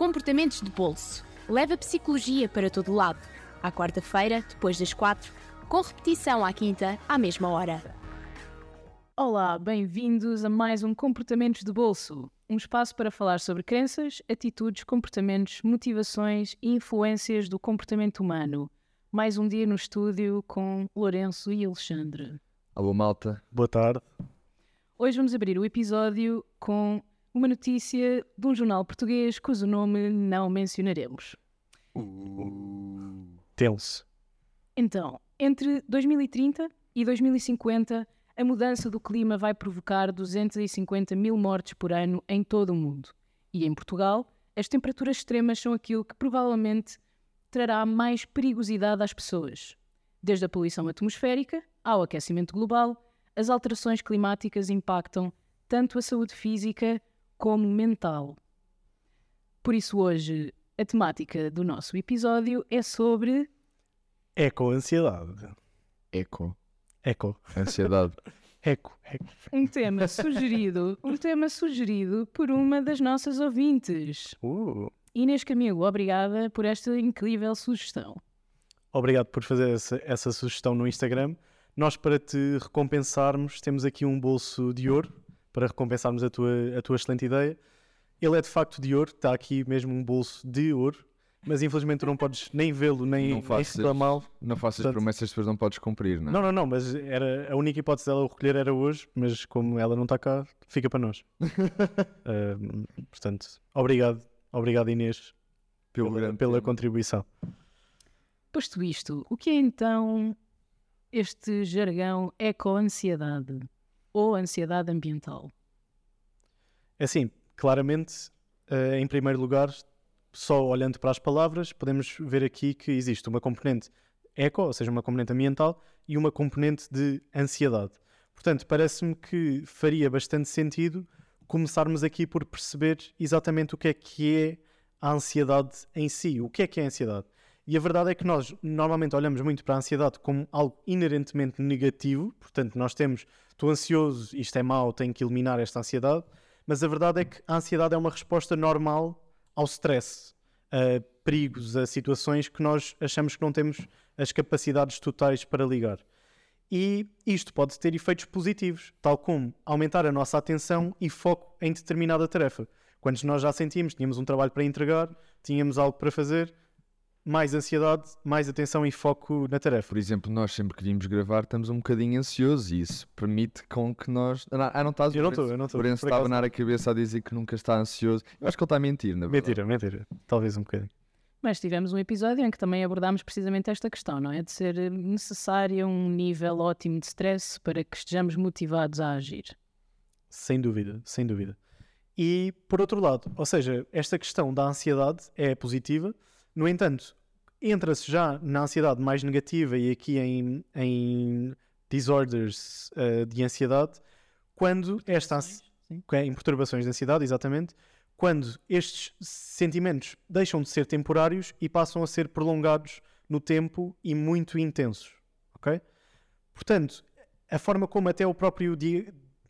Comportamentos de bolso. Leva psicologia para todo lado. À quarta-feira, depois das quatro, com repetição à quinta, à mesma hora. Olá, bem-vindos a mais um Comportamentos de Bolso, um espaço para falar sobre crenças, atitudes, comportamentos, motivações e influências do comportamento humano. Mais um dia no estúdio com Lourenço e Alexandre. Alô, malta. Boa tarde. Hoje vamos abrir o episódio com uma notícia de um jornal português cujo nome não mencionaremos. Tenso. Então, entre 2030 e 2050, a mudança do clima vai provocar 250 mil mortes por ano em todo o mundo. E em Portugal, as temperaturas extremas são aquilo que provavelmente trará mais perigosidade às pessoas. Desde a poluição atmosférica ao aquecimento global, as alterações climáticas impactam tanto a saúde física como mental. Por isso, hoje, a temática do nosso episódio é sobre. Eco-ansiedade. Eco. Eco. Ansiedade. Eco. Eco. Um tema sugerido, um tema sugerido por uma das nossas ouvintes. Uh, Inês Camilo, obrigada por esta incrível sugestão. obrigado por fazer essa, essa sugestão no Instagram. Nós, para te recompensarmos, temos aqui um bolso de ouro para recompensarmos a tua, a tua excelente ideia. Ele é de facto de ouro, está aqui mesmo um bolso de ouro, mas infelizmente tu não podes nem vê-lo, nem, Não nem faças, reclamá-lo. não faças Portanto- promessas que depois não podes cumprir, não é? Não, não, não, mas era, a única hipótese dela o recolher era hoje, mas como ela não está cá, fica para nós. Ahm, portanto, obrigado, obrigado Inês Pelo pela, pela contribuição. Posto isto, o que é então este jargão eco-ansiedade ou ansiedade ambiental? É Assim, claramente, eh, em primeiro lugar, só olhando para as palavras, podemos ver aqui que existe uma componente eco, ou seja, uma componente ambiental, e uma componente de ansiedade. Portanto, parece-me que faria bastante sentido começarmos aqui por perceber exatamente o que é que é a ansiedade em si. O que é que é a ansiedade? E a verdade é que nós normalmente olhamos muito para a ansiedade como algo inerentemente negativo, portanto, nós temos, estou ansioso, isto é mau, tenho que eliminar esta ansiedade, mas a verdade é que a ansiedade é uma resposta normal ao stress, a perigos, a situações que nós achamos que não temos as capacidades totais para ligar. E isto pode ter efeitos positivos, tal como aumentar a nossa atenção e foco em determinada tarefa. Quando nós já sentimos, tínhamos um trabalho para entregar, tínhamos algo para fazer, mais ansiedade, mais atenção e foco na tarefa. Por exemplo, nós sempre que vimos gravar estamos um bocadinho ansiosos e isso permite com que nós... Ah, não- ah, não estás? Eu não estou, eu não estou. O Lourenço por está a acaso abanar a cabeça a dizer que nunca está ansioso. Eu acho que ele está a mentir, na verdade. Mentira, mentira. Talvez um bocadinho. Mas tivemos um episódio em que também abordámos precisamente esta questão, não é? De ser eh, necessário um nível ótimo de stress para que estejamos motivados a agir. Sem dúvida, sem dúvida. E por outro lado, ou seja, esta questão da ansiedade é positiva, no entanto, entra-se já na ansiedade mais negativa e aqui em, em disorders eh, de ansiedade, quando esta ansi- Sim. em perturbações de ansiedade, exatamente, quando estes sentimentos deixam de ser temporários e passam a ser prolongados no tempo e muito intensos, ok? Portanto, a forma como até o próprio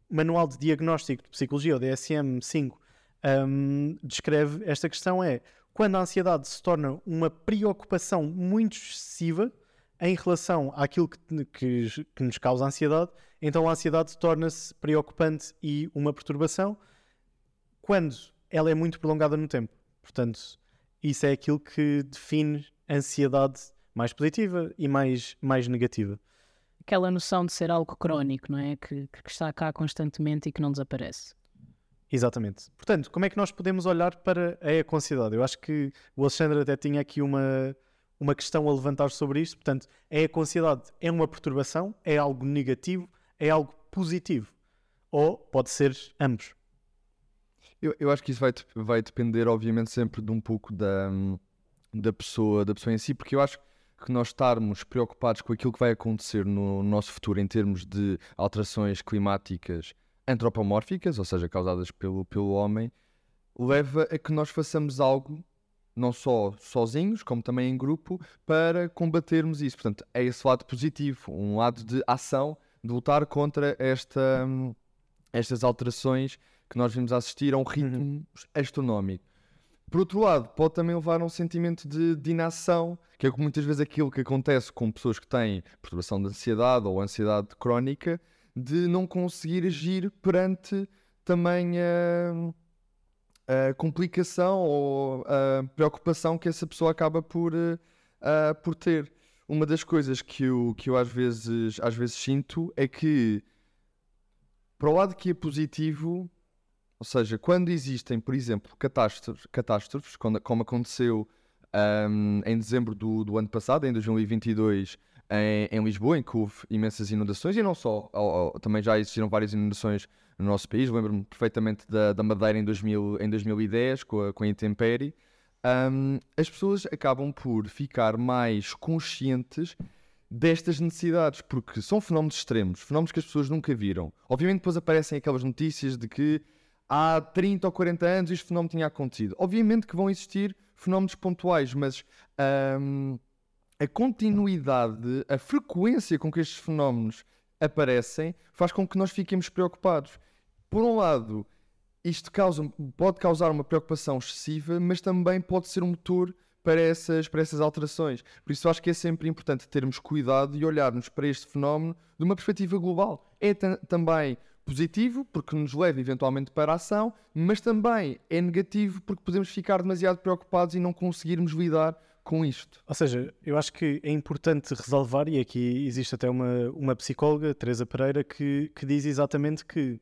Manual de Diagnóstico de Psicologia, o DSM-5, hum, descreve esta questão é quando a ansiedade se torna uma preocupação muito excessiva em relação àquilo que, que- que nos causa ansiedade, então a ansiedade torna-se preocupante e uma perturbação quando ela é muito prolongada no tempo. Portanto, isso é aquilo que define ansiedade mais positiva e mais, mais negativa. Aquela noção de ser algo crónico, não é? Que, que está cá constantemente e que não desaparece. Exatamente. Portanto, como é que nós podemos olhar para a eco-ansiedade? Eu acho que o Alexandre até tinha aqui uma, uma questão a levantar sobre isto. Portanto, a eco-ansiedade é uma perturbação, é algo negativo, é algo positivo. Ou pode ser ambos. Eu, eu acho que isso vai, vai depender, obviamente, sempre de um pouco da, da, pessoa, da pessoa em si, porque eu acho que nós estarmos preocupados com aquilo que vai acontecer no nosso futuro em termos de alterações climáticas antropomórficas, ou seja, causadas pelo, pelo homem, leva a que nós façamos algo, não só sozinhos, como também em grupo, para combatermos isso. Portanto, é esse lado positivo, um lado de ação, de lutar contra esta, hum, estas alterações que nós vimos assistir a um ritmo astronómico. Por outro lado, pode também levar a um sentimento de, de inação, que é muitas vezes aquilo que acontece com pessoas que têm perturbação de ansiedade ou ansiedade crónica, de não conseguir agir perante também a, a complicação ou a preocupação que essa pessoa acaba por, uh, por ter. Uma das coisas que eu, que eu às, vezes, às vezes sinto é que, para o lado que é positivo, ou seja, quando existem, por exemplo, catástrofes, catástrofes como aconteceu um, em dezembro do, do ano passado, em 2022, em, em, Lisboa, em que houve imensas inundações, e não só, também já existiram várias inundações no nosso país. Lembro-me perfeitamente da, da Madeira em, 2000, em 2010, com a, com a intempérie. Um, as pessoas acabam por ficar mais conscientes destas necessidades, porque são fenómenos extremos, fenómenos que as pessoas nunca viram. Obviamente, depois aparecem aquelas notícias de que há 30 ou 40 anos este fenómeno tinha acontecido. Obviamente que vão existir fenómenos pontuais, mas um, a continuidade, a frequência com que estes fenómenos aparecem faz com que nós fiquemos preocupados. Por um lado, isto causa, pode causar uma preocupação excessiva, mas também pode ser um motor para essas, para essas alterações. Por isso acho que é sempre importante termos cuidado e olharmos para este fenómeno de uma perspectiva global. É também positivo, porque nos leva eventualmente para a ação, mas também é negativo porque podemos ficar demasiado preocupados e não conseguirmos lidar com isto. Ou seja, eu acho que é importante resalvar, e aqui existe até uma, uma psicóloga, Teresa Pereira, que, que diz exatamente que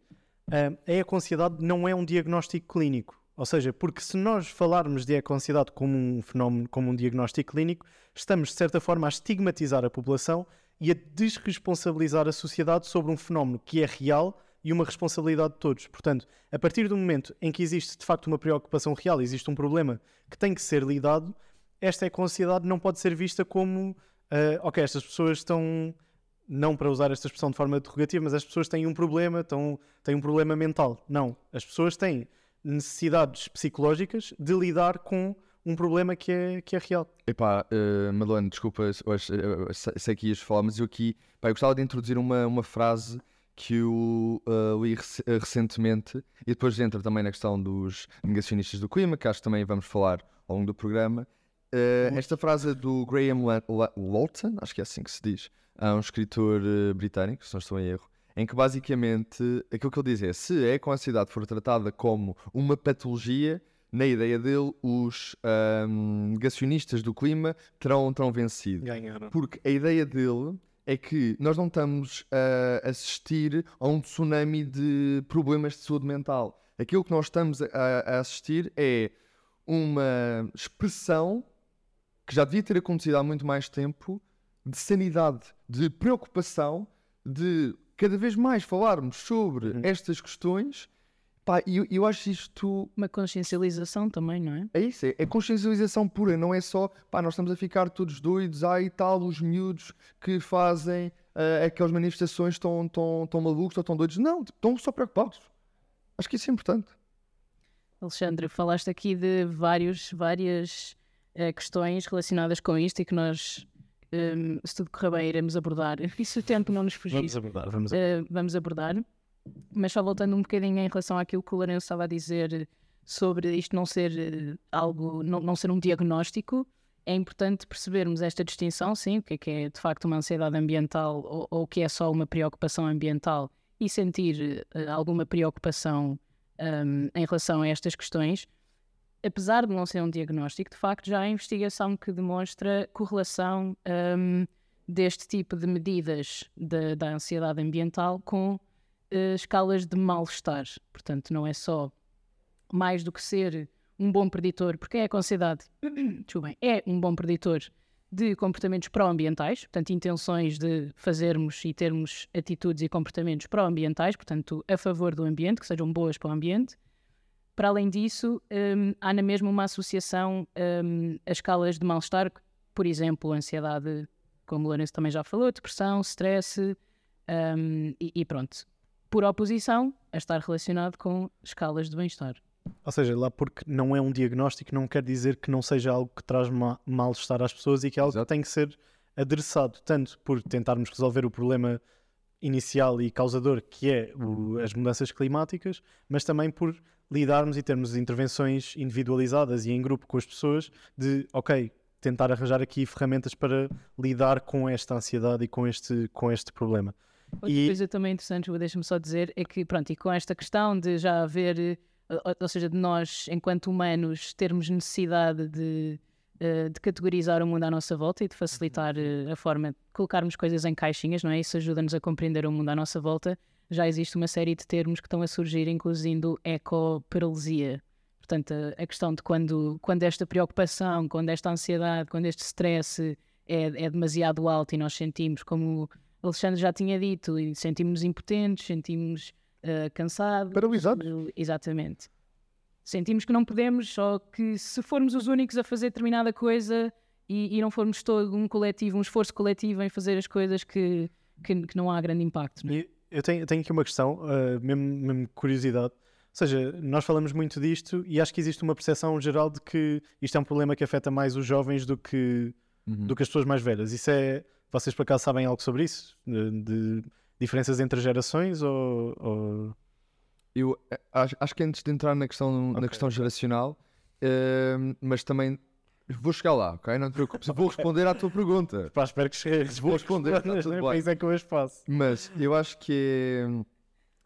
uh, a eco-ansiedade não é um diagnóstico clínico. Ou seja, porque se nós falarmos de eco-ansiedade como um fenómeno, como um diagnóstico clínico, estamos de certa forma a estigmatizar a população e a desresponsabilizar a sociedade sobre um fenómeno que é real e uma responsabilidade de todos. Portanto, a partir do momento em que existe de facto uma preocupação real, existe um problema que tem que ser lidado, esta eco-ansiedade não pode ser vista como, uh, ok, estas pessoas estão, não para usar esta expressão de forma derrogativa, mas as pessoas têm um problema, estão, têm um problema mental. Não, as pessoas têm necessidades psicológicas de lidar com um problema que é, que é real. Epá, uh, Madeleine, desculpa, sei que ias falar, mas eu aqui pá, eu gostava de introduzir uma, uma frase que eu uh, li rec recentemente e depois entra também na questão dos negacionistas do clima, que acho que também vamos falar ao longo do programa. Uh, esta frase é do Graham Walton, acho que é assim que se diz, é um escritor uh, britânico, se não estou em erro, em que basicamente aquilo que ele diz é: se a eco-ansiedade for tratada como uma patologia, na ideia dele, os um, negacionistas do clima terão, terão vencido. Ganharam. Porque a ideia dele é que nós não estamos a assistir a um tsunami de problemas de saúde mental. Aquilo que nós estamos a, a assistir é uma expressão que já devia ter acontecido há muito mais tempo de sanidade, de preocupação, de cada vez mais falarmos sobre uhum. estas questões Pá, eu, eu acho isto. Uma consciencialização também, não é? É isso, é, é consciencialização pura, não é só, pá, nós estamos a ficar todos doidos, ai tal, os miúdos que fazem uh, aquelas manifestações estão tão, tão malucos ou tão doidos. Não, estão só preocupados. Acho que isso é importante. Alexandre, falaste aqui de vários, várias uh, questões relacionadas com isto e que nós, um, ehm, se tudo correr bem, iremos abordar. E se o tempo não nos fugir, vamos abordar. Vamos abordar. Uh, vamos abordar. Mas só voltando um bocadinho em relação àquilo que o Lourenço estava a dizer sobre isto não ser eh, algo, não, não ser um diagnóstico, é importante percebermos esta distinção, sim, o que é que é de facto uma ansiedade ambiental ou, ou o que é só uma preocupação ambiental e sentir uh, alguma preocupação um, em relação a estas questões. Apesar de não ser um diagnóstico, de facto já há investigação que demonstra correlação um, deste tipo de medidas de, da ansiedade ambiental com uh, escalas de mal-estar. Portanto, não é só mais do que ser um bom preditor, porque é ansiedade, desculpem, é um bom preditor de comportamentos pró-ambientais, portanto, intenções de fazermos e termos atitudes e comportamentos pró-ambientais, portanto, a favor do ambiente, que sejam boas para o ambiente. Para além disso, um, há na mesma uma associação um, a escalas de mal-estar, por exemplo, ansiedade, como o Lourenço também já falou, depressão, stress, um, e, e, pronto por oposição a estar relacionado com escalas de bem-estar. Ou seja, lá porque não é um diagnóstico, não quer dizer que não seja algo que traz ma mal-estar às pessoas e que é algo Exato. que tem que ser adressado, tanto por tentarmos resolver o problema inicial e causador, que é o- as mudanças climáticas, mas também por lidarmos e termos intervenções individualizadas e em grupo com as pessoas de, ok, tentar arranjar aqui ferramentas para lidar com esta ansiedade e com este, com este problema. Outra E- coisa também interessante, deixa-me só dizer, é que, pronto, e com esta questão de já haver, eh, ou, ou seja, de nós, enquanto humanos, termos necessidade de, eh, de categorizar o mundo à nossa volta e de facilitar eh, a forma de colocarmos coisas em caixinhas, não é? Isso ajuda-nos a compreender o mundo à nossa volta. Já existe uma série de termos que estão a surgir, incluindo ecoparalisia. Portanto, a, a questão de quando, quando esta preocupação, quando esta ansiedade, quando este stress é, é demasiado alto e nós sentimos, como o Alexandre já tinha dito, e sentimos impotentes, sentimos eh, cansados. Paralisados. Exatamente. Sentimos que não podemos, ou que se formos os únicos a fazer determinada coisa e, e não formos todo um coletivo, um esforço coletivo em fazer as coisas que, que, que não há grande impacto. não é? E Eu tenho, eu tenho aqui uma questão, ah, mesmo, mesmo curiosidade. Ou seja, nós falamos muito disto e acho que existe uma percepção geral de que isto é um problema que afeta mais os jovens do que, Uhum. do que as pessoas mais velhas. Isso é. Vocês por acaso sabem algo sobre isso? De, de diferenças entre gerações ou. ou- Eu eh, acho, acho que antes de entrar na questão, na Ok, questão geracional, ehm, mas também vou chegar lá, ok? Não te preocupes, vou responder à tua pergunta. Pá, espero que chegues. Vou responder, está tudo bem. isso é que eu as faço. Mas eu acho que é,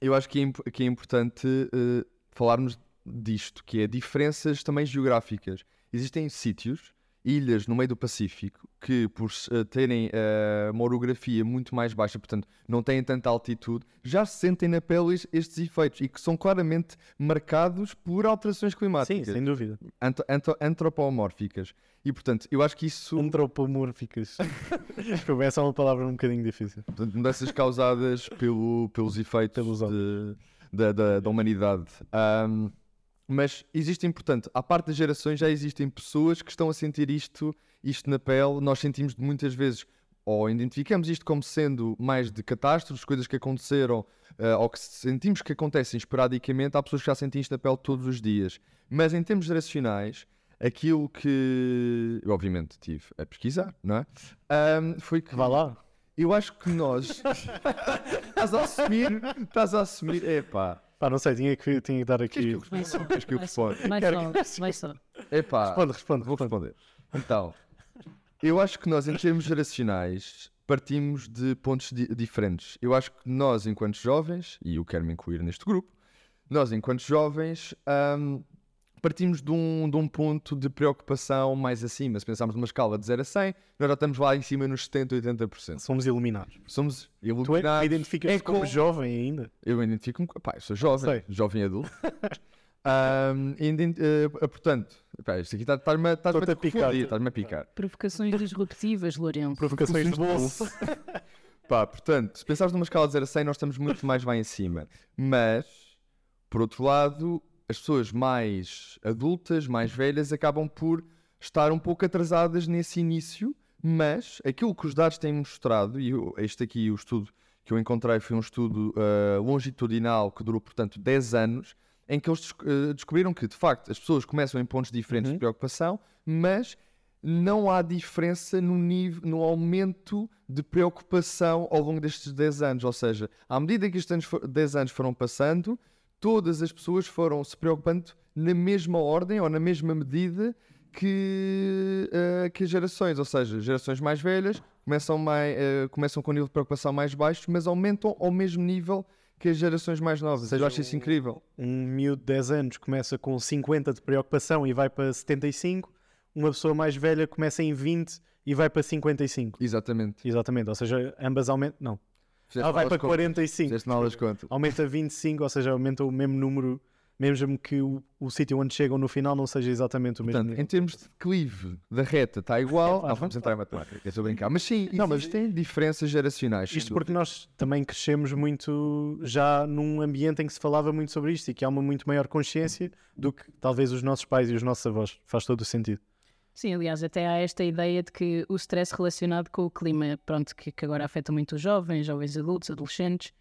eu acho que é, que é importante eh, falarmos disto, que é diferenças também geográficas. Existem sítios, ilhas no meio do Pacífico, que por eh, terem eh, uma orografia muito mais baixa, portanto não têm tanta altitude, já se sentem na pele es- estes efeitos e que são claramente marcados por alterações Sim, climáticas, sem dúvida. anto- anto- antropomórficas. E portanto, eu acho que isso Antropomórficas. é só uma palavra um bocadinho difícil. Portanto, mudanças causadas pelo, pelos efeitos Pelos de- da, da, da humanidade. Ahm, mas existem, portanto, à parte das gerações, já existem pessoas que estão a sentir isto, isto na pele. Nós sentimos muitas vezes, ou identificamos isto como sendo mais de catástrofes, coisas que aconteceram, ah, ou que sentimos que acontecem esporadicamente. Há pessoas que já sentem isto na pele todos os dias. Mas em termos geracionais, aquilo que eu, obviamente, tive a pesquisar, não é? Ahm, foi que Vá lá. eu acho que nós. estás a assumir. Estás a assumir. Epá. Pá, não sei, tinha que, tinha que dar aqui. Queres que eu responda? Quero só, vai só. Epá. Responde, responde, Vou responde. responder. Então, eu acho que nós, em termos geracionais, partimos de pontos di- diferentes. Eu acho que nós, enquanto jovens, e eu quero me incluir neste grupo, nós, enquanto jovens, ahm, partimos de um, de um ponto de preocupação mais acima. Se pensarmos numa escala de 0 a 100, nós já estamos lá em cima nos 70, 80%. Somos iluminados. Somos Tu é, iluminados. identificas-te é como com- jovem ainda? Eu identifico-me. Pá, eu sou jovem, Sei. jovem adulto. Ahm, ident- eh, portanto, pá, isto aqui está- estás-me a- estás-me Estou-te a picar. estás-me a picar. Provocações disruptivas, Lourenço. Provocações de bolso. Pá, portanto, se pensares numa escala de 0 a 100, nós estamos muito mais lá em cima. Mas, por outro lado, as pessoas mais adultas, mais velhas, acabam por estar um pouco atrasadas nesse início. Mas aquilo que os dados têm mostrado, e este aqui, o estudo que eu encontrei, foi um estudo ah, longitudinal que durou, portanto, 10 anos, em que eles eh, descobriram que, de facto, as pessoas começam em pontos diferentes Uhum. de preocupação, mas não há diferença no, nível, no aumento de preocupação ao longo destes 10 anos. Ou seja, à medida que estes anos for- 10 anos foram passando, todas as pessoas foram se preocupando na mesma ordem ou na mesma medida que, eh, que as gerações. Ou seja, gerações mais velhas começam, mai- eh, começam com um nível de preocupação mais baixo, mas aumentam ao mesmo nível que as gerações mais novas. seja, eu acho isso incrível. Um miúdo de 10 anos começa com 50 de preocupação e vai para 75. Uma pessoa mais velha começa em 20 e vai para 55. Exatamente. Exatamente, ou seja, ambas aumentam. Não, Fizeste ela vai mal para as contas. 45. Fizeste mal as contas. Aumenta 25, ou seja, aumenta o mesmo número, mesmo que o, o sítio onde chegam no final não seja exatamente o mesmo. Portanto, nível. em termos de declive da reta está igual. Epá, não, vamos entrar em matemática, é só brincar. Mas sim, Não, mas- existem diferenças geracionais. Isto porque nós também crescemos muito já num ambiente em que se falava muito sobre isto e que há uma muito maior consciência do que talvez os nossos pais e os nossos avós. Faz todo o sentido. Sim, aliás, até há esta ideia de que o stress relacionado com o clima, pronto, que, que agora afeta muito os jovens, jovens adultos, adolescentes,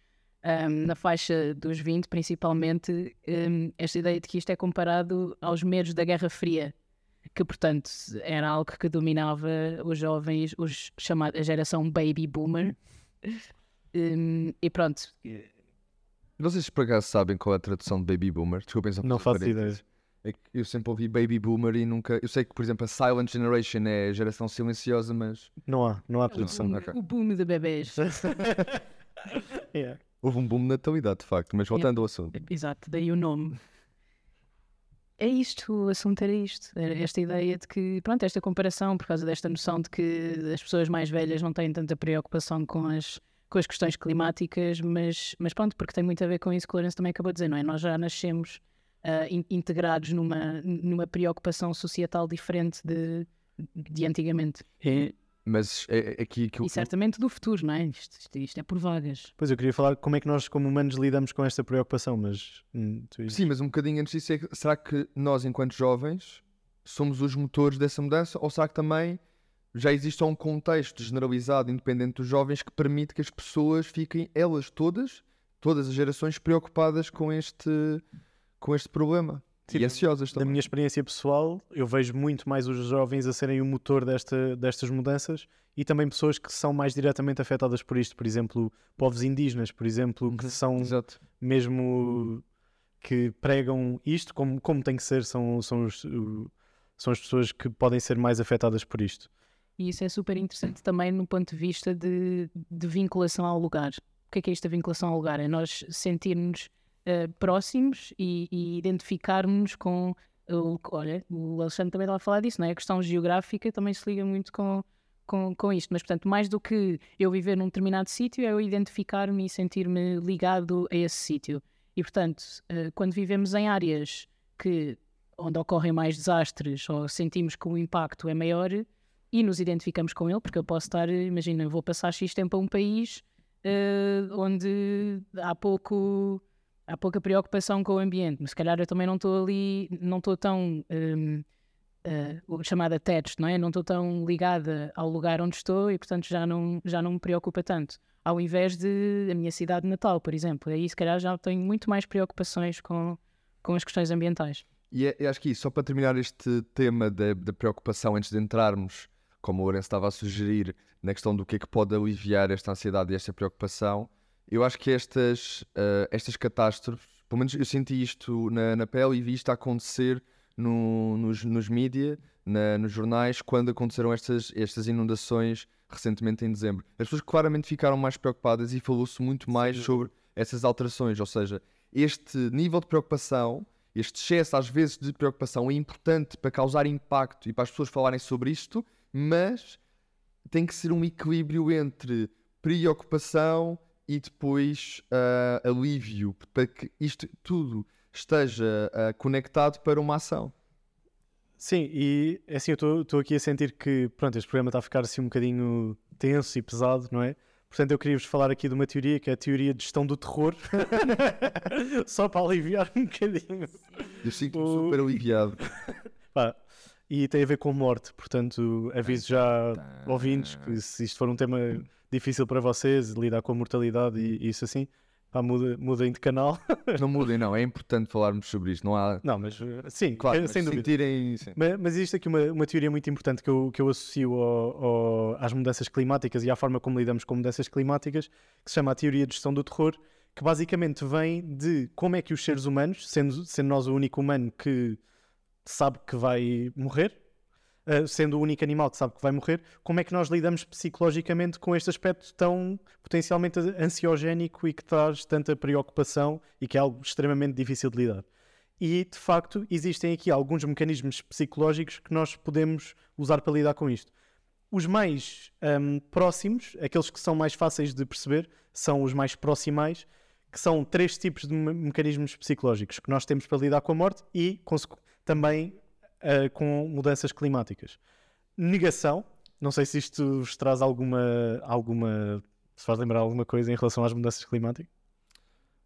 ahm, na faixa dos 20 principalmente, ahm, esta ideia de que isto é comparado aos medos da Guerra Fria, que portanto era algo que dominava os jovens, os chamado, a geração baby boomer. Hum, e pronto, Vocês por acaso sabem qual é a tradução de baby boomer? Desculpem só Não faço parênteses. ideia. É que eu sempre ouvi baby boomer e nunca. Eu sei que, por exemplo, a Silent Generation é a geração silenciosa, mas Não há, não há o tradução. boom, ok. o boom de bebês. Yeah. houve um boom de natalidade, de facto. Mas voltando ao assunto. Exato, daí o nome. É isto, o assunto era isto. Era esta ideia de que, pronto, esta comparação, por causa desta noção de que as pessoas mais velhas não têm tanta preocupação com as, com as questões climáticas, mas, mas pronto, porque tem muito a ver com isso que o Lourenço também acabou de dizer, não é? Nós já nascemos in- integrados numa, numa preocupação societal diferente de, de antigamente. E, Mas é, é aqui que eu. E certamente do futuro, não é? Isto, isto- isto é por vagas. pois eu queria falar como é que nós, como humanos, lidamos com esta preocupação, mas. hum, Sim, mas um bocadinho antes disso, é que, será que nós, enquanto jovens, somos os motores dessa mudança? Ou será que também já existe um contexto generalizado, independente dos jovens, que permite que as pessoas fiquem, elas todas, todas as gerações, preocupadas com este, com este problema? Sim, e ansiosas Da também. minha experiência pessoal, eu vejo muito mais os jovens a serem o motor desta, destas mudanças e também pessoas que são mais diretamente afetadas por isto. Por exemplo, povos indígenas, por exemplo, que são Exato. mesmo que pregam isto como, como tem que ser, são, são, os, são as pessoas que podem ser mais afetadas por isto. E isso é super interessante também no ponto de vista de, de vinculação ao lugar. O que é que é esta vinculação ao lugar? É nós sentirmos eh, próximos e, e identificarmos com. O, olha, o Alexandre também estava a falar disso, não é? A questão geográfica também se liga muito com, com, com isto. Mas, portanto, mais do que eu viver num determinado sítio, é eu identificar-me e sentir-me ligado a esse sítio. E, portanto, eh, quando vivemos em áreas que, onde ocorrem mais desastres ou sentimos que o impacto é maior, e nos identificamos com ele, porque eu posso estar, imagina, vou passar X tempo a um país eh, onde há pouco há pouca preocupação com o ambiente, mas se calhar eu também não estou ali, não estou tão hum, eh, o chamado attached, não é? Não estou tão ligada ao lugar onde estou e portanto já não, já não me preocupa tanto. Ao invés de a minha cidade natal, por exemplo, aí se calhar já tenho muito mais preocupações com, com as questões ambientais. E é, acho que só para terminar este tema da, da preocupação antes de entrarmos, como o Lourenço estava a sugerir, na questão do que é que pode aliviar esta ansiedade e esta preocupação, eu acho que estas, ah, estas catástrofes, pelo menos eu senti isto na, na pele e vi isto a acontecer no- nos, nos mídia, nos jornais, quando aconteceram estas, estas inundações recentemente em dezembro. As pessoas claramente ficaram mais preocupadas e falou-se muito mais sobre essas alterações, ou seja, este nível de preocupação, este excesso às vezes de preocupação é importante para causar impacto e para as pessoas falarem sobre isto, mas tem que ser um equilíbrio entre preocupação e depois ah, alívio, para que isto tudo esteja ah, conectado para uma ação. Sim, e assim, eu estou aqui a sentir que pronto, este programa está a ficar assim um bocadinho tenso e pesado, não é? Portanto, eu queria-vos falar aqui de uma teoria que é a teoria de gestão do terror, só para aliviar um bocadinho. Eu sinto-me O- super aliviado. Pá, e tem a ver com morte, portanto, aviso já ouvintes que se isto for um tema difícil para vocês, lidar com a mortalidade e isso assim, pá, muda, mudem de canal. Não mudem, não, é importante falarmos sobre isto. Não há. Não, mas uh, sim, Claro, eh, mas sem dúvida. sentirem. sim. Mas, mas existe aqui uma, uma teoria muito importante que eu, que eu associo ao- ao- às mudanças climáticas e à forma como lidamos com mudanças climáticas, que se chama a teoria de gestão do terror, que basicamente vem de como é que os seres humanos, sendo, sendo nós o único humano que sabe que vai morrer, uh, sendo o único animal que sabe que vai morrer, como é que nós lidamos psicologicamente com este aspecto tão potencialmente ansiogénico e que traz tanta preocupação e que é algo extremamente difícil de lidar. E de facto existem aqui alguns mecanismos psicológicos que nós podemos usar para lidar com isto. Os mais hum, próximos, aqueles que são mais fáceis de perceber, são os mais proximais, que são três tipos de me- mecanismos psicológicos que nós temos para lidar com a morte e também ah, com mudanças climáticas. Negação, não sei se isto vos traz alguma, alguma. se faz lembrar alguma coisa em relação às mudanças climáticas?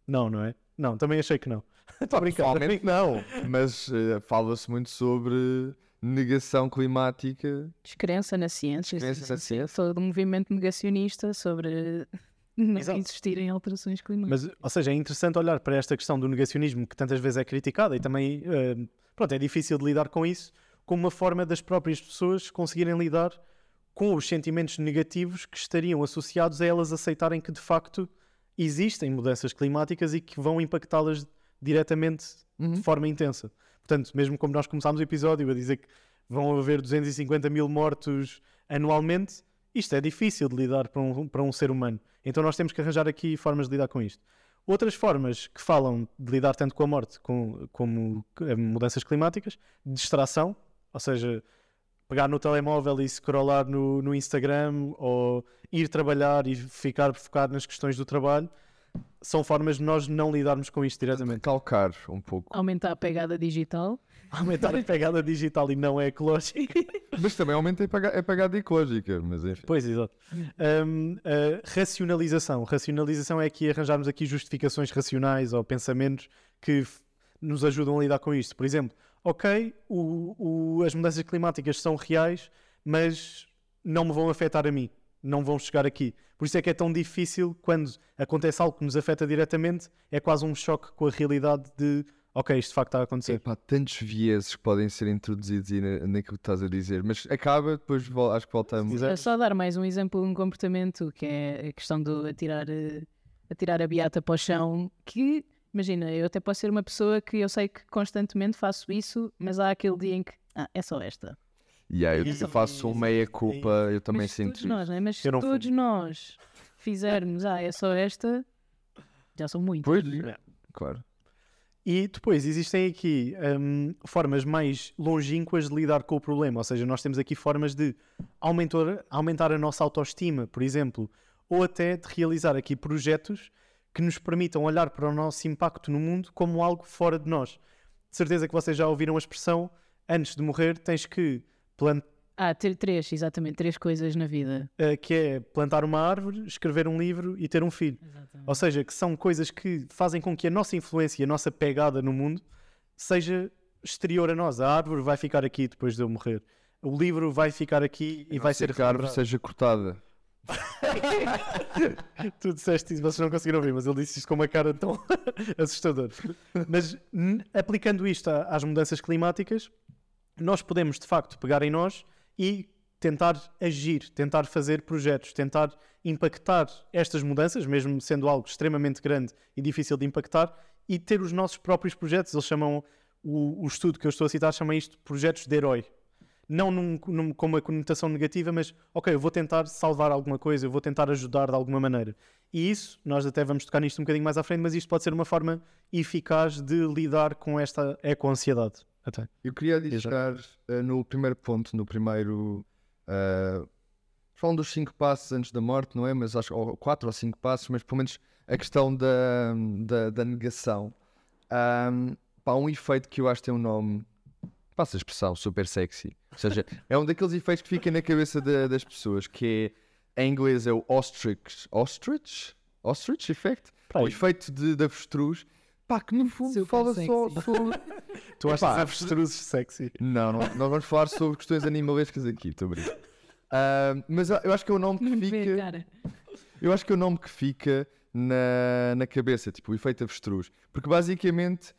Não, não é? Não, também achei que não. Estou a brincar. Pessoalmente não, mas eh, fala-se muito sobre negação climática. Descrença na ciência, Descrença na ciência. todo um movimento negacionista sobre não Exato. existirem alterações climáticas. Mas, ou seja, é interessante olhar para esta questão do negacionismo que tantas vezes é criticada e também, eh, pronto, é difícil de lidar com isso, como uma forma das próprias pessoas conseguirem lidar com os sentimentos negativos que estariam associados a elas aceitarem que de facto existem mudanças climáticas e que vão impactá-las diretamente Uhum. de forma intensa. Portanto, mesmo como nós começámos o episódio a dizer que vão haver 250 mil mortos anualmente, isto é difícil de lidar para um, para um ser humano. Então nós temos que arranjar aqui formas de lidar com isto. Outras formas que falam de lidar tanto com a morte com- como mudanças climáticas, distração, ou seja, pegar no telemóvel e scrollar no, no Instagram ou ir trabalhar e ficar focado nas questões do trabalho, são formas de nós não lidarmos com isto diretamente. Calcar um pouco. Aumentar a pegada digital. Aumentar a pegada digital e não é ecológica. Mas também aumenta a pega- a pegada ecológica. Mas enfim. Pois, exato. Um, a racionalização. Racionalização é aqui arranjarmos aqui justificações racionais ou pensamentos que nos ajudam a lidar com isto. Por exemplo, ok, o- o- as mudanças climáticas são reais, mas não me vão afetar a mim. Não vão chegar aqui. Por isso é que é tão difícil quando acontece algo que nos afeta diretamente, é quase um choque com a realidade de ok, isto de facto está a acontecer. Epá, tantos vieses que podem ser introduzidos na- naquilo que estás a dizer, mas acaba, depois acho que voltamos. É só dar mais um exemplo de um comportamento que é a questão do atirar, eh, atirar a beata para o chão. Que, imagina, eu até posso ser uma pessoa que eu sei que constantemente faço isso, mas há aquele dia em que, ah, é só esta. E aí, eu Isso, faço um isso, meia-culpa, eu também mas sinto todos nós, isso. né? Mas se Eu não todos nós fizermos, ah, é só esta, já são muitos. Pois, É. claro. E depois existem aqui hum, formas mais longínquas de lidar com o problema, ou seja, nós temos aqui formas de aumentar, aumentar a nossa autoestima, por exemplo, ou até de realizar aqui projetos que nos permitam olhar para o nosso impacto no mundo como algo fora de nós. De certeza que vocês já ouviram a expressão antes de morrer tens que plantar. Ah, ter três, exatamente, três coisas na vida. que é plantar uma árvore, escrever um livro e ter um filho. Ou seja, que são coisas que fazem com que a nossa influência, a nossa pegada no mundo seja exterior a nós. A árvore vai ficar aqui depois de eu morrer. O livro vai ficar aqui e vai ser que a árvore seja cortada. Tu disseste isso, vocês não conseguiram ouvir, mas ele disse isto com uma cara tão assustadora. Mas aplicando isto às mudanças climáticas, nós podemos de facto pegar em nós e tentar agir, tentar fazer projetos, tentar impactar estas mudanças, mesmo sendo algo extremamente grande e difícil de impactar, e ter os nossos próprios projetos. Eles chamam, o, o estudo que eu estou a citar chama isto projetos de herói. Não num, num- com uma conotação negativa, mas ok, eu vou tentar salvar alguma coisa, eu vou tentar ajudar de alguma maneira. E isso, nós até vamos tocar nisto um bocadinho mais à frente, mas isto pode ser uma forma eficaz de lidar com esta eco-ansiedade. Até. Eu queria deixar eh, no primeiro ponto, no primeiro. Uh, falam dos cinco passos antes da morte, não é? Mas acho ou quatro ou cinco passos, mas pelo menos a questão da, da, da negação. Um, pá, um efeito que eu acho que tem um nome, passa a expressão, super sexy. Ou seja, é um daqueles efeitos que fica na cabeça da- das pessoas, que é, em inglês é o ostrich. Ostrich? Ostrich effect? O efeito de, de avestruz. Pá, que no fundo Super fala sexy. só sobre. tu achas Epá, avestruzes sexy? Não, não, não vamos falar sobre questões animalescas aqui, estou a brincar. Ah, mas eu acho que é o nome que Não vê, fica. cara. Eu acho que é o nome que fica na, na cabeça, tipo, o efeito avestruz. Porque basicamente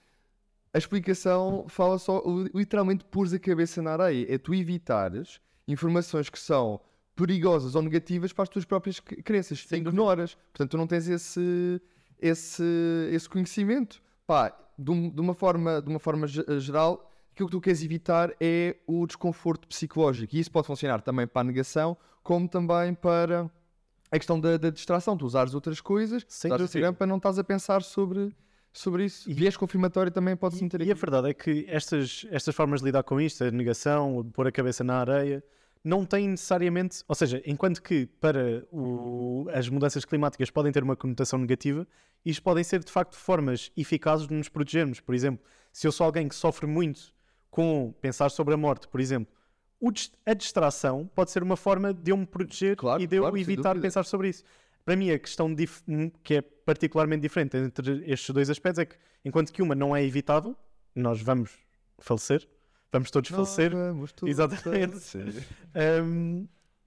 a explicação fala só, li- literalmente, pôres a cabeça na areia. É tu evitares informações que são perigosas ou negativas para as tuas próprias cre- crenças. Dúvida. Ignoras. Portanto, tu não tens esse, esse, esse conhecimento. Pá, de, um- de uma forma, de uma forma ge- geral, aquilo que tu queres evitar é o desconforto psicológico. E isso pode funcionar também para a negação, como também para a questão da, da distração. Tu usares outras coisas, Sem usares. Instagram para não estás a pensar sobre, sobre isso. E- Viés confirmatório também pode-se meter aqui. e a verdade é que estas, estas formas de lidar com isto, a negação, pôr a cabeça na areia, não têm necessariamente. Ou seja, enquanto que para o- as mudanças climáticas podem ter uma conotação negativa, isto podem ser de facto formas eficazes de nos protegermos. Por exemplo, se eu sou alguém que sofre muito com pensar sobre a morte, por exemplo, o a distração pode ser uma forma de eu me proteger Claro, e de eu claro, evitar pensar sobre isso. Para mim, a questão que é particularmente diferente entre estes dois aspectos é que, enquanto que uma não é evitável, nós vamos falecer, vamos todos falecer, vamos todos Exatamente. falecer.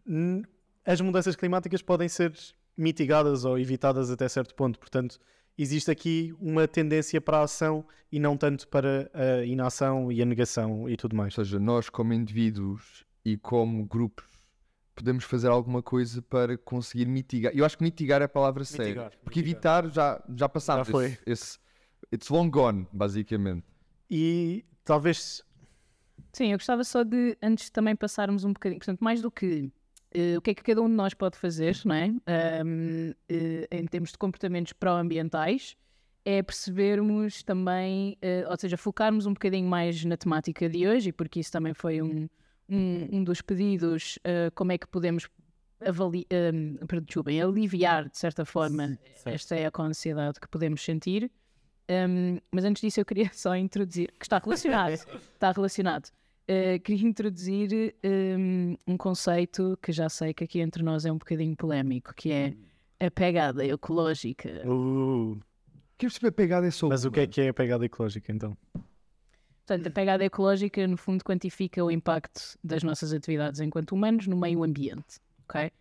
n- as mudanças climáticas podem ser mitigadas ou evitadas até certo ponto. Portanto, existe aqui uma tendência para a ação e não tanto para a inação e a negação e tudo mais. Ou seja, nós como indivíduos e como grupos podemos fazer alguma coisa para conseguir mitigar. Eu acho que mitigar é a palavra certa. Mitigar, Porque mitigar. evitar já, já passámos. Já foi. Esse, esse- it's long gone, basicamente. E talvez Sim, eu gostava só de, antes de também passarmos um bocadinho, portanto, mais do que eh, o que é que cada um de nós pode fazer, não é? Ahm, eh, em termos de comportamentos pró-ambientais, é percebermos também, eh, ou seja, focarmos um bocadinho mais na temática de hoje, e porque isso também foi um, um, um dos pedidos, como é que podemos avali perdão, desculpem, aliviar, de certa forma, esta eco-ansiedade que podemos sentir. Um, mas antes disso eu queria só introduzir, que está relacionado, está relacionado. Uh, queria introduzir um, um conceito que já sei que aqui entre nós é um bocadinho polémico, que é a pegada ecológica. Uh, Queres perceber a pegada é sobre. mas o que é que é a pegada ecológica então? Portanto, a pegada ecológica, no fundo, quantifica o impacto das nossas atividades enquanto humanos no meio ambiente, ok?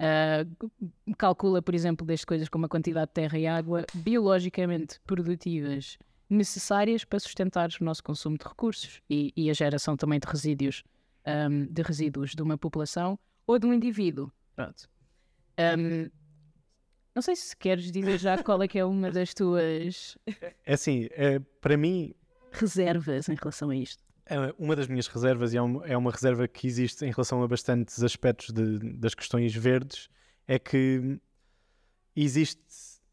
Uh, calcula, por exemplo, desde coisas como a quantidade de terra e água biologicamente produtivas necessárias para sustentar o nosso consumo de recursos e, e a geração também de resíduos, um, de resíduos de uma população ou de um indivíduo. Pronto. Um, não sei se queres dizer já qual é que é uma das tuas É assim, é, para mim, reservas em relação a isto. é uma das minhas reservas, e é uma, é uma reserva que existe em relação a bastantes aspectos de- das questões verdes, é que existe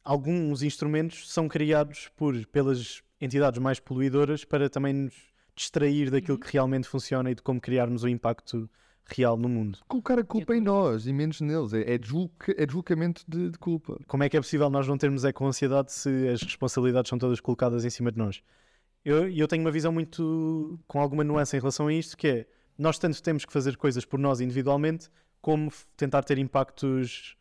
alguns instrumentos são criados por, pelas entidades mais poluidoras para também nos distrair daquilo que realmente funciona e de como criarmos o impacto real no mundo. Colocar a culpa em nós e menos neles. É, é, desloca- é deslocamento de, de culpa. Como é que é possível nós não termos eco-ansiedade se as responsabilidades são todas colocadas em cima de nós? Eu, eu tenho uma visão muito com alguma nuance em relação a isto, que é nós tanto temos que fazer coisas por nós individualmente, como tentar ter impactos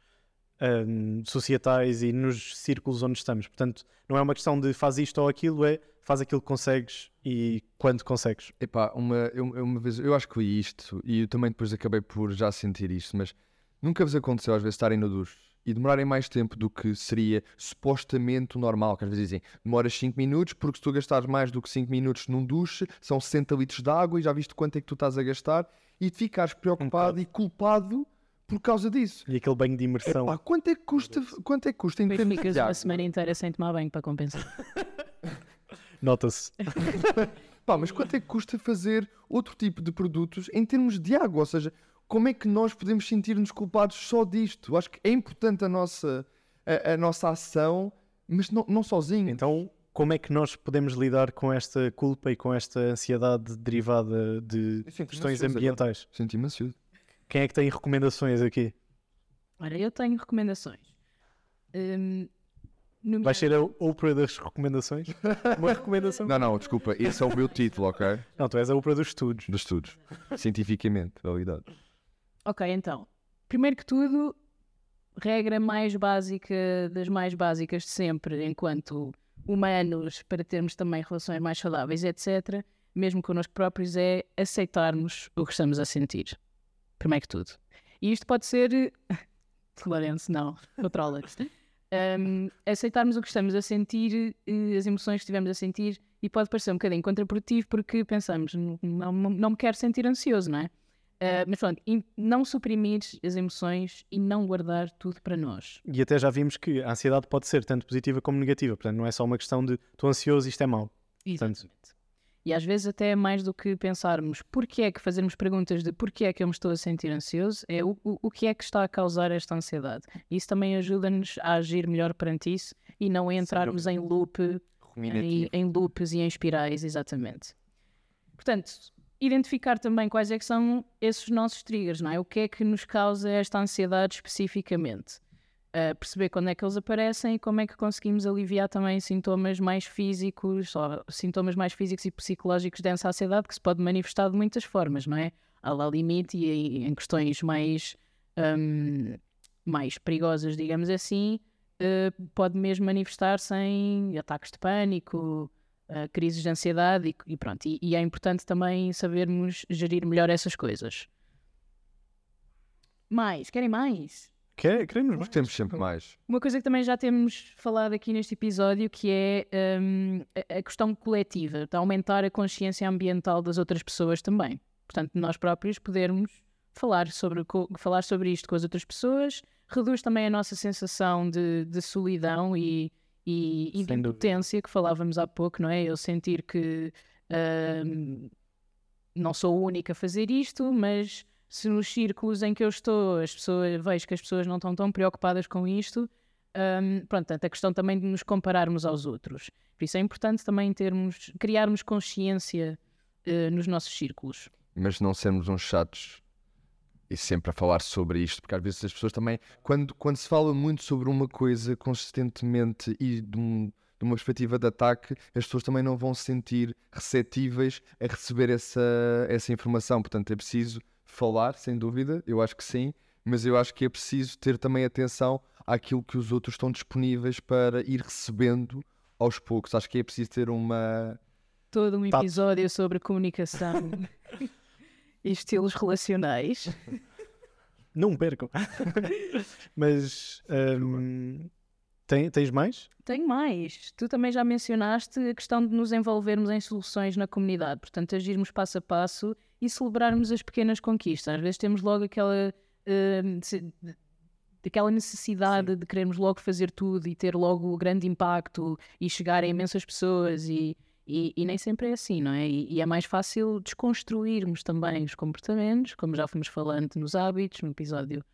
hum, societais e nos círculos onde estamos. Portanto, não é uma questão de faz isto ou aquilo, é faz aquilo que consegues e quando consegues. Epá, uma, eu, uma vez, eu acho que foi isto, e eu também depois acabei por já sentir isto, mas nunca vos aconteceu às vezes estarem no duche e demorarem mais tempo do que seria supostamente o normal, que às vezes dizem, demoras 5 minutos, porque se tu gastares mais do que 5 minutos num duche, são 60 litros de água e já viste quanto é que tu estás a gastar, e te ficares preocupado e culpado por causa disso. E aquele banho de imersão. Epá, quanto é que custa, quanto é que custa em Depois termos ficas de uma semana inteira sem tomar banho para compensar. Nota-se. Pá, mas quanto é que custa fazer outro tipo de produtos em termos de água? Ou seja, como é que nós podemos sentir-nos culpados só disto? Acho que é importante a nossa, a, a nossa ação, mas não, não sozinho. Então, como é que nós podemos lidar com esta culpa e com esta ansiedade derivada de questões ansioso ambientais? Senti-me ansioso. Quem é que tem recomendações aqui? Ora, eu tenho recomendações. Nomea- Vai ser a Oprah das recomendações? Uma recomendação? Não, não, desculpa, esse é o meu título, ok? Não, tu és a Oprah dos estudos. Dos estudos. Cientificamente, validado. Ok, então. Primeiro que tudo, regra mais básica das mais básicas de sempre, enquanto humanos, para termos também relações mais saudáveis, etc., mesmo connosco próprios, é aceitarmos o que estamos a sentir. Primeiro que tudo. E isto pode ser. Clarence, não. Controla-te. Um, aceitarmos o que estamos a sentir, eh, as emoções que estivemos a sentir, e pode parecer um bocadinho contraprodutivo porque pensamos, não, não, me quero sentir ansioso, não é? Uh, mas pronto, não suprimir as emoções e não guardar tudo para nós. E até já vimos que a ansiedade pode ser tanto positiva como negativa. Portanto, não é só uma questão de estou ansioso, isto é mau. Portanto- E às vezes até mais do que pensarmos porquê é que fazermos perguntas de porquê é que eu me estou a sentir ansioso, é o, o, o que é que está a causar esta ansiedade. Isso também ajuda-nos a agir melhor perante isso e não entrarmos em loop, em, em loops e em espirais, exatamente. Portanto, identificar também quais é que são esses nossos triggers, não é? O que é que nos causa esta ansiedade especificamente. Uh, perceber quando é que eles aparecem e como é que conseguimos aliviar também sintomas mais físicos, ou sintomas mais físicos e psicológicos dessa ansiedade que se pode manifestar de muitas formas, não é? Há lá limite e em- questões mais, hum, mais perigosas, digamos assim, uh, pode mesmo manifestar-se em ataques de pânico, uh, crises de ansiedade e, e pronto. E, e é importante também sabermos gerir melhor essas coisas. Mais? Querem mais? Quer, queremos mais? temos sempre mais. Uma coisa que também já temos falado aqui neste episódio, que é hum, a- questão coletiva, de aumentar a consciência ambiental das outras pessoas também. Portanto, nós próprios podermos falar sobre, falar sobre isto com as outras pessoas, reduz também a nossa sensação de, de solidão e, e, e de impotência que falávamos há pouco, não é? Eu sentir que uh, não sou a única a fazer isto, mas se nos círculos em que eu estou as pessoas, vejo que as pessoas não estão tão preocupadas com isto, um, pronto, a questão também de nos compararmos aos outros. Por isso é importante também termos, criarmos consciência uh, nos nossos círculos. Mas não sermos uns chatos e sempre a falar sobre isto, porque às vezes as pessoas também, quando, quando se fala muito sobre uma coisa consistentemente e de, um, de uma perspectiva de ataque, as pessoas também não vão se sentir receptíveis a receber essa, essa informação. Portanto, é preciso falar, sem dúvida, eu acho que sim, mas eu acho que é preciso ter também atenção àquilo que os outros estão disponíveis para ir recebendo aos poucos. Acho que é preciso ter uma. Todo um episódio sobre comunicação e estilos relacionais. Não percam. Mas um, tem, tens mais? Tenho mais. Tu também já mencionaste a questão de nos envolvermos em soluções na comunidade, portanto, agirmos passo a passo e celebrarmos as pequenas conquistas. Às vezes temos logo aquela. Uh, aquela necessidade Sim. de querermos logo fazer tudo e ter logo grande impacto e chegar a imensas pessoas e, e, e nem sempre é assim, não é? E, e, é mais fácil desconstruirmos também os comportamentos, como já fomos falando nos hábitos, no episódio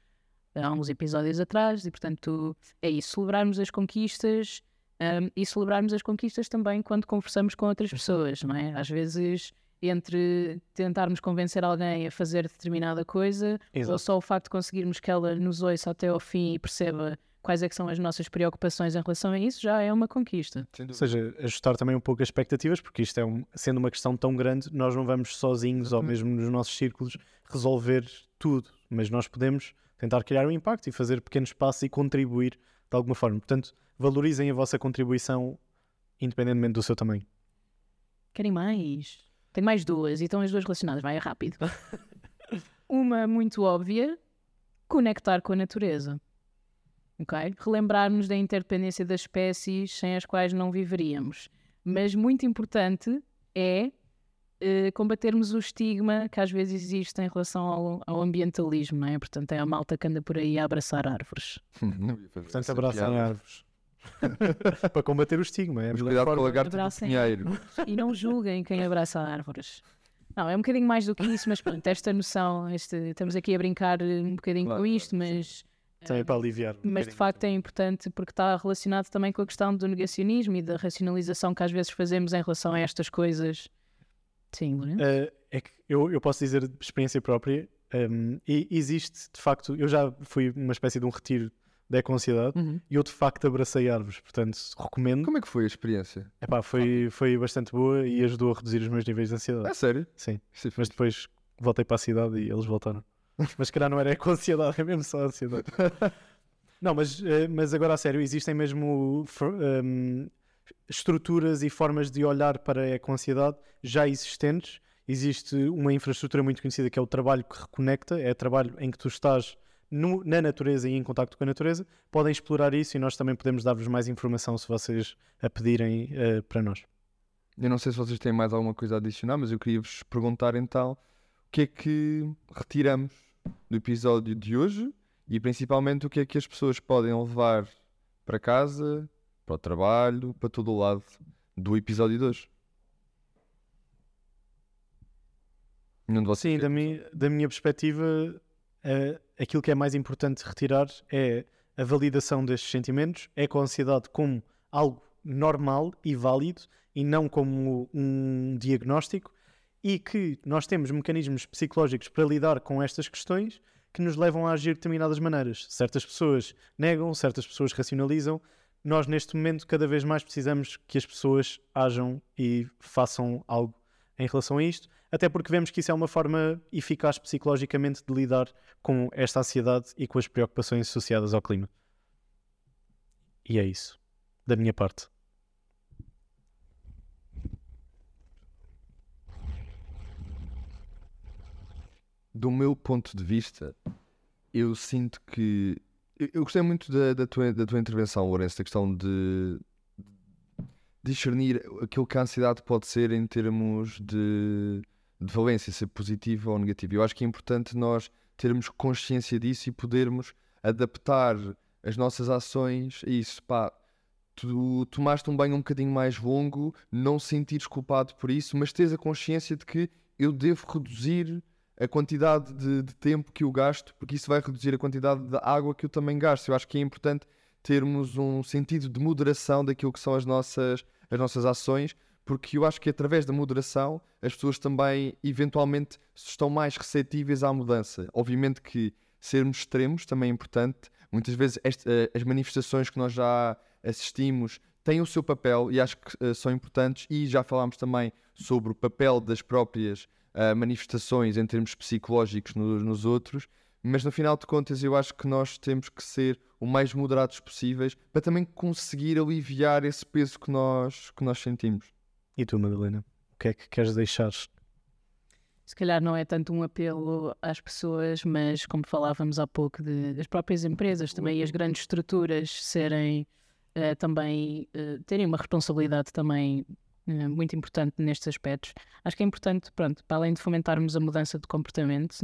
há uns episódios atrás, e portanto é isso, celebrarmos as conquistas um, e celebrarmos as conquistas também quando conversamos com outras pessoas, não é? Às vezes entre tentarmos convencer alguém a fazer determinada coisa Exato. ou só o facto de conseguirmos que ela nos ouça até ao fim e perceba quais é que são as nossas preocupações em relação a isso, já é uma conquista. Ou seja, ajustar também um pouco as expectativas, porque isto é um, sendo uma questão tão grande, nós não vamos sozinhos ou uhum. mesmo nos nossos círculos resolver tudo, mas nós podemos tentar criar um impacto e fazer pequenos passos e contribuir de alguma forma. Portanto, valorizem a vossa contribuição independentemente do seu tamanho. Querem mais? Tenho mais duas e estão as duas relacionadas, vai é rápido. Uma muito óbvia, conectar com a natureza. Okay? Relembrarmos da interdependência das espécies sem as quais não viveríamos. Mas muito importante é uh, combatermos o estigma que às vezes existe em relação ao, ao, ambientalismo, não é? Portanto, é a malta que anda por aí a abraçar árvores. Portanto, abraçam árvores. para combater o estigma. É Mas cuidado com o lagarto do dinheiro. E não julguem quem abraça árvores. Não, é um bocadinho mais do que isso, mas pronto, esta noção, este, estamos aqui a brincar um bocadinho claro, com isto, mas. Também para aliviar. Um mas de facto é importante porque está relacionado também com a questão do negacionismo e da racionalização que às vezes fazemos em relação a estas coisas. Sim, uh, é que eu, eu posso dizer de experiência própria, um, e existe de facto, eu já fui uma espécie de um retiro da Eco-Ansiedade uhum. e eu de facto abracei árvores, portanto recomendo. Como é que foi a experiência? Epá, foi, foi bastante boa e ajudou a reduzir os meus níveis de ansiedade. É sério? Sim, Sim mas depois voltei para a cidade e eles voltaram. mas calhar não era Eco-Ansiedade, é mesmo só ansiedade. não, mas, eh, mas agora a sério, existem mesmo um, estruturas e formas de olhar para a eco-ansiedade já existentes. Existe uma infraestrutura muito conhecida que é o trabalho que reconecta, é o trabalho em que tu estás no, na natureza e em contacto com a natureza, podem explorar isso e nós também podemos dar-vos mais informação se vocês a pedirem uh, para nós. Eu não sei se vocês têm mais alguma coisa a adicionar, mas eu queria vos perguntar então o que é que retiramos do episódio de hoje e principalmente o que é que as pessoas podem levar para casa, para o trabalho, para todo o lado do episódio de hoje. Sim, da minha, da minha perspectiva, uh, aquilo que é mais importante retirar é a validação destes sentimentos, é com ansiedade como algo normal e válido e não como um diagnóstico, e que nós temos mecanismos psicológicos para lidar com estas questões que nos levam a agir de determinadas maneiras. Certas pessoas negam, certas pessoas racionalizam. Nós, neste momento, cada vez mais precisamos que as pessoas ajam e façam algo em relação a isto até porque vemos que isso é uma forma eficaz psicologicamente de lidar com esta ansiedade e com as preocupações associadas ao clima. E é isso, da minha parte. Do meu ponto de vista, eu sinto que. Eu gostei muito da, da, tua, da tua intervenção, Lourenço, da questão de discernir aquilo que a ansiedade pode ser em termos de de valência, ser positiva ou negativa. Eu acho que é importante nós termos consciência disso e podermos adaptar as nossas ações a isso. Pá, tu tomaste um banho um bocadinho mais longo, não sentires culpado por isso, mas tens a consciência de que eu devo reduzir a quantidade de, de, tempo que eu gasto, porque isso vai reduzir a quantidade de água que eu também gasto. Eu acho que é importante termos um sentido de moderação daquilo que são as nossas, as nossas ações, porque eu acho que através da moderação as pessoas também eventualmente estão mais receptíveis à mudança. Obviamente que sermos extremos também é importante. Muitas vezes este, eh, as manifestações que nós já assistimos têm o seu papel e acho que uh, são importantes e já falámos também sobre o papel das próprias uh, manifestações em termos psicológicos nos, nos outros, mas no final de contas eu acho que nós temos que ser o mais moderados possíveis para também conseguir aliviar esse peso que nós, que nós sentimos. E tu, Madalena, o que é que queres deixar? Se calhar não é tanto um apelo às pessoas, mas como falávamos há pouco, de, das próprias empresas também e as grandes estruturas serem uh, também uh, terem uma responsabilidade também uh, muito importante nestes aspectos. Acho que é importante, pronto, para além de fomentarmos a mudança de comportamento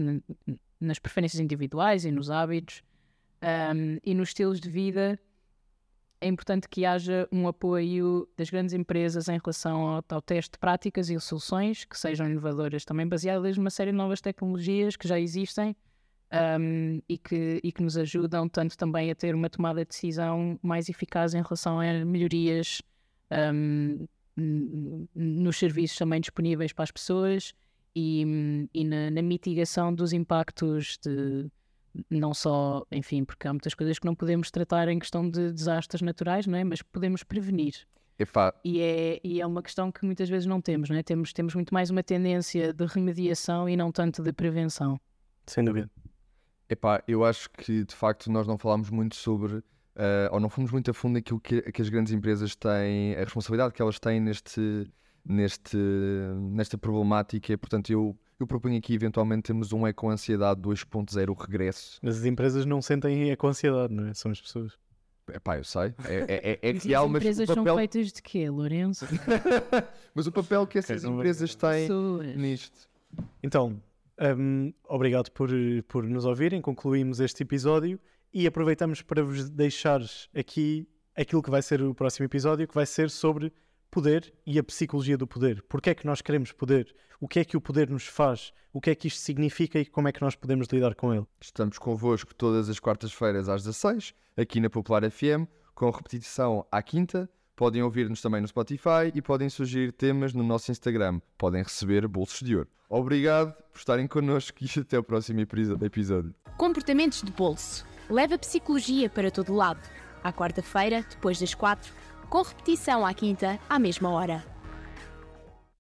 nas preferências individuais e nos hábitos um, e nos estilos de vida, é importante que haja um apoio das grandes empresas em relação ao, ao teste de práticas e soluções que sejam inovadoras, também baseadas numa série de novas tecnologias que já existem um, e, que, e que nos ajudam tanto também a ter uma tomada de decisão mais eficaz em relação a melhorias um, nos serviços também disponíveis para as pessoas e, e na, na, mitigação dos impactos de não só, enfim, porque há muitas coisas que não podemos tratar em questão de desastres naturais, não é? Mas podemos prevenir. E, é, e é uma questão que muitas vezes não temos, não é? Temos, temos muito mais uma tendência de remediação e não tanto de prevenção. Sem dúvida. Epá, eu acho que de facto nós não falámos muito sobre, uh, ou não fomos muito a fundo naquilo que, que as grandes empresas têm, a responsabilidade que elas têm neste, neste, nesta problemática. E, portanto, eu, eu proponho aqui eventualmente termos um eco-ansiedade 2.0 regresso. Mas as empresas não sentem eco-ansiedade, não é? São as pessoas. Epá, eu sei. É, é, é, é real, mas. As empresas papel... são feitas de quê, Lourenço? mas o papel que essas empresas têm pessoas. nisto. Então, um, obrigado por, por nos ouvirem. Concluímos este episódio e aproveitamos para vos deixar aqui aquilo que vai ser o próximo episódio, que vai ser sobre poder e a psicologia do poder. Porquê é que nós queremos poder? O que é que o poder nos faz? O que é que isto significa e como é que nós podemos lidar com ele? Estamos convosco todas as quartas-feiras às 16, aqui na Popular FM, com repetição à quinta. Podem ouvir-nos também no Spotify e podem sugerir temas no nosso Instagram. Podem receber bolsos de ouro. Obrigado por estarem connosco e até o próximo episódio. Comportamentos de bolso. Leva psicologia para todo lado. À quarta-feira, depois das quatro, com repetição à quinta, à mesma hora.